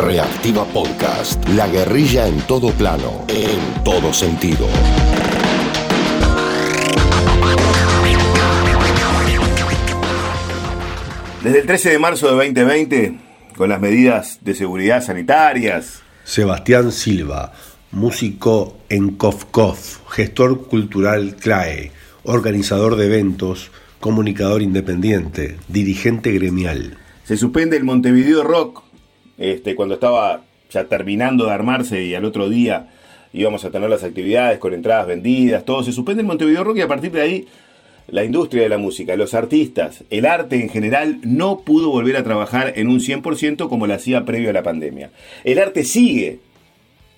Reactiva Podcast. La guerrilla en todo plano, en todo sentido. Desde el 13 de marzo de 2020, con las medidas de seguridad sanitarias. Sebastián Silva, músico en Kofkof, gestor cultural CLAE, organizador de eventos, comunicador independiente, dirigente gremial. Se suspende el Montevideo Rock, este, cuando estaba ya terminando de armarse y al otro día íbamos a tener las actividades con entradas vendidas, todo. Se suspende el Montevideo Rock y a partir de ahí la industria de la música, los artistas, el arte en general no pudo volver a trabajar en un 100% como lo hacía previo a la pandemia. El arte sigue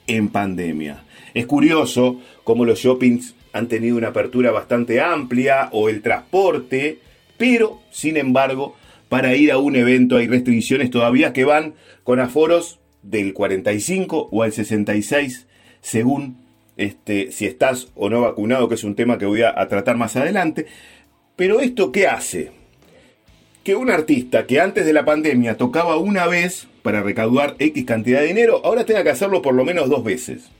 en pandemia. Es curioso cómo los shoppings han tenido una apertura bastante amplia o el transporte, pero sin embargo, para ir a un evento hay restricciones todavía que van con aforos del 45 o al 66 según este, si estás o no vacunado, que es un tema que voy a, tratar más adelante. Pero esto qué hace? Que un artista que antes de la pandemia tocaba una vez para recaudar X cantidad de dinero, ahora tenga que hacerlo por lo menos dos veces.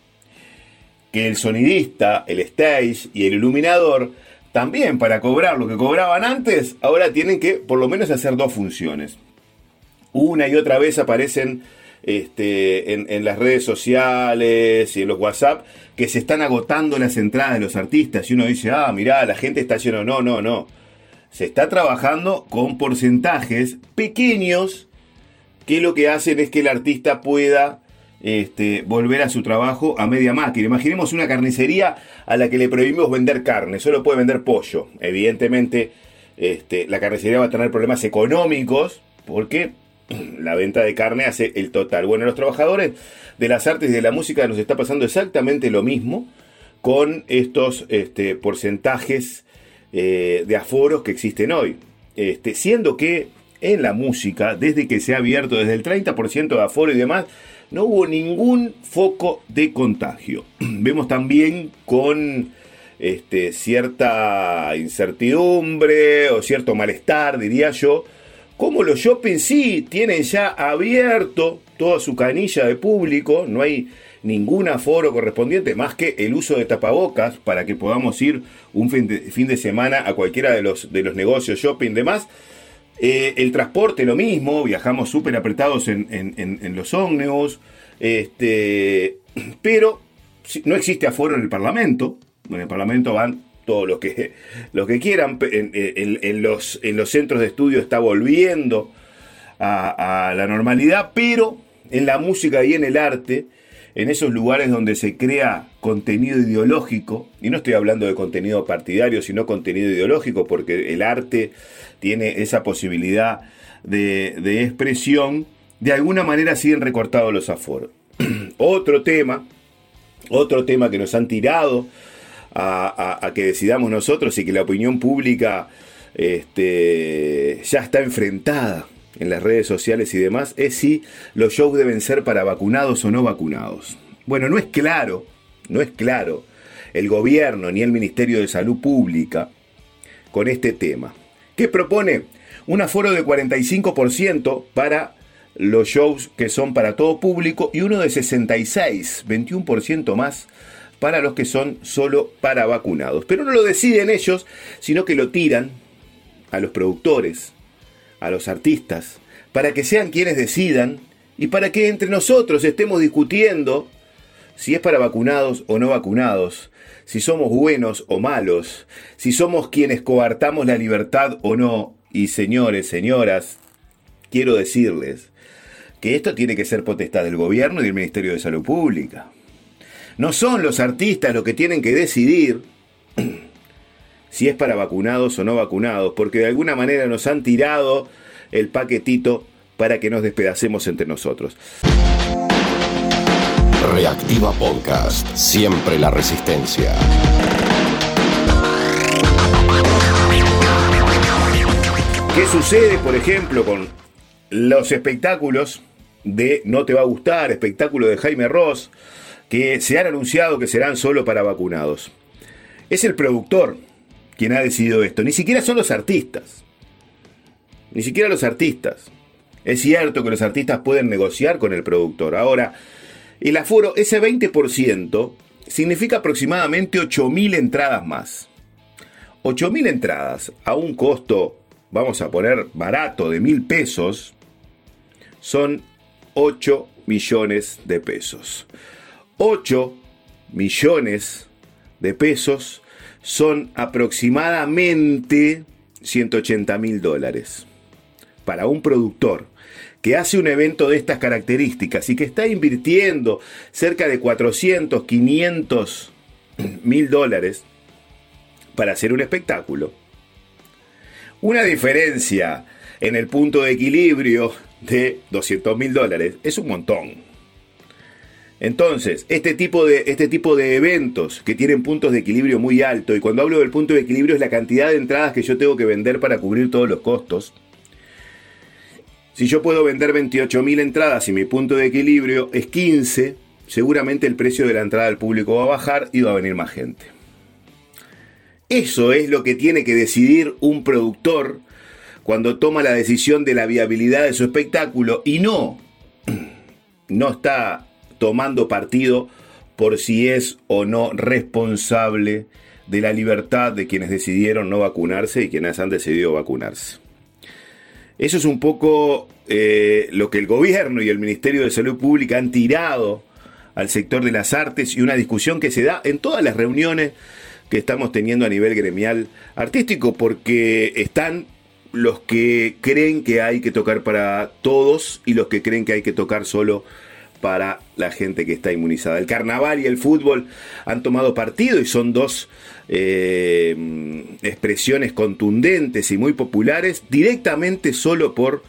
Que el sonidista, el stage y el iluminador también para cobrar lo que cobraban antes, ahora tienen que por lo menos hacer dos funciones. Una y otra vez aparecen este, en, las redes sociales y en los WhatsApp que se están agotando las entradas de los artistas y uno dice, ah, mirá, la gente está lleno. No, no, no. Se está trabajando con porcentajes pequeños que lo que hacen es que el artista pueda este, volver a su trabajo a media máquina. Imaginemos una carnicería a la que le prohibimos vender carne, solo puede vender pollo. Evidentemente, este, la carnicería va a tener problemas económicos porque la venta de carne hace el total. Bueno, los trabajadores de las artes y de la música nos está pasando exactamente lo mismo con estos este, porcentajes eh, de aforos que existen hoy. Este, siendo que en la música, desde que se ha abierto desde el 30% de aforo y demás, no hubo ningún foco de contagio. Vemos también con este, cierta incertidumbre o cierto malestar, diría yo, como los shopping sí tienen ya abierto toda su canilla de público, no hay ningún aforo correspondiente más que el uso de tapabocas para que podamos ir un fin de, semana a cualquiera de los, de los negocios shopping demás. Eh, el transporte lo mismo, viajamos súper apretados en, los ómnibus, este, pero no existe aforo en el Parlamento, en el Parlamento van todos los que, los que quieran. En, los, en los centros de estudio está volviendo a, la normalidad, pero en la música y en el arte, en esos lugares donde se crea contenido ideológico, y no estoy hablando de contenido partidario, sino contenido ideológico, porque el arte tiene esa posibilidad de, expresión, de alguna manera siguen recortados los aforos. otro tema, otro tema que nos han tirado a, que decidamos nosotros y que la opinión pública este, ya está enfrentada en las redes sociales y demás, es si los shows deben ser para vacunados o no vacunados. Bueno, no es claro, no es claro el gobierno ni el Ministerio de Salud Pública con este tema. ¿Qué propone? Un aforo de 45% para los shows que son para todo público y uno de 66, 21% más para los que son solo para vacunados. Pero no lo deciden ellos, sino que lo tiran a los productores, a los artistas, para que sean quienes decidan y para que entre nosotros estemos discutiendo si es para vacunados o no vacunados, si somos buenos o malos, si somos quienes coartamos la libertad o no. Y señores, señoras, quiero decirles que esto tiene que ser potestad del gobierno y del Ministerio de Salud Pública. No son los artistas los que tienen que decidir si es para vacunados o no vacunados, porque de alguna manera nos han tirado el paquetito para que nos despedacemos entre nosotros. Reactiva Podcast, siempre la resistencia. ¿Qué sucede, por ejemplo, con los espectáculos de No Te Va a Gustar, espectáculo de Jaime Ross, que se han anunciado que serán solo para vacunados. Es el productor quien ha decidido esto, ni siquiera son los artistas, ni siquiera los artistas. Es cierto que los artistas pueden negociar con el productor. Ahora, el aforo, ese 20%, significa aproximadamente 8.000 entradas más. 8.000 entradas a un costo, vamos a poner barato, de mil pesos, son 8 millones de pesos. 8 millones de pesos son aproximadamente 180 mil dólares. Para un productor que hace un evento de estas características y que está invirtiendo cerca de 400, 500 mil dólares para hacer un espectáculo. Una diferencia en el punto de equilibrio de 200 mil dólares es un montón. Entonces, este tipo, de, este tipo de eventos que tienen puntos de equilibrio muy alto, y cuando hablo del punto de equilibrio es la cantidad de entradas que yo tengo que vender para cubrir todos los costos, si yo puedo vender 28.000 entradas y mi punto de equilibrio es 15, seguramente el precio de la entrada al público va a bajar y va a venir más gente. Eso es lo que tiene que decidir un productor cuando toma la decisión de la viabilidad de su espectáculo y no, no está tomando partido por si es o no responsable de la libertad de quienes decidieron no vacunarse y quienes han decidido vacunarse. Eso es un poco eh, lo que el gobierno y el Ministerio de Salud Pública han tirado al sector de las artes y una discusión que se da en todas las reuniones que estamos teniendo a nivel gremial artístico, porque están los que creen que hay que tocar para todos y los que creen que hay que tocar solo para la gente que está inmunizada. El carnaval y el fútbol han tomado partido y son dos eh, expresiones contundentes y muy populares directamente solo por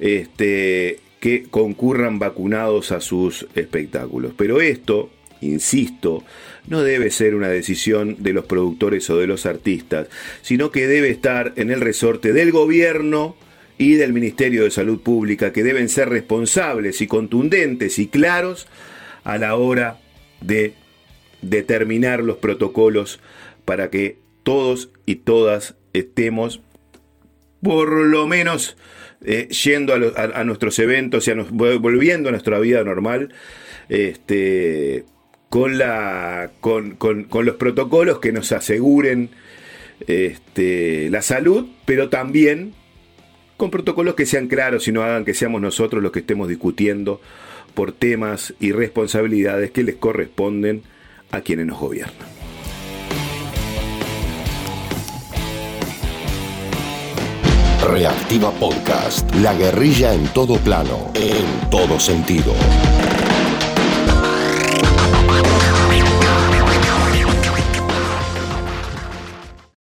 este, que concurran vacunados a sus espectáculos. Pero esto, insisto, no debe ser una decisión de los productores o de los artistas, sino que debe estar en el resorte del gobierno y del Ministerio de Salud Pública, que deben ser responsables y contundentes y claros a la hora de determinar los protocolos para que todos y todas estemos por lo menos eh, yendo a, nuestros eventos y volviendo a nuestra vida normal este, con, los protocolos que nos aseguren este, la salud, pero también con protocolos que sean claros y no hagan que seamos nosotros los que estemos discutiendo por temas y responsabilidades que les corresponden a quienes nos gobiernan. Reactiva Podcast. La guerrilla en todo plano, en todo sentido.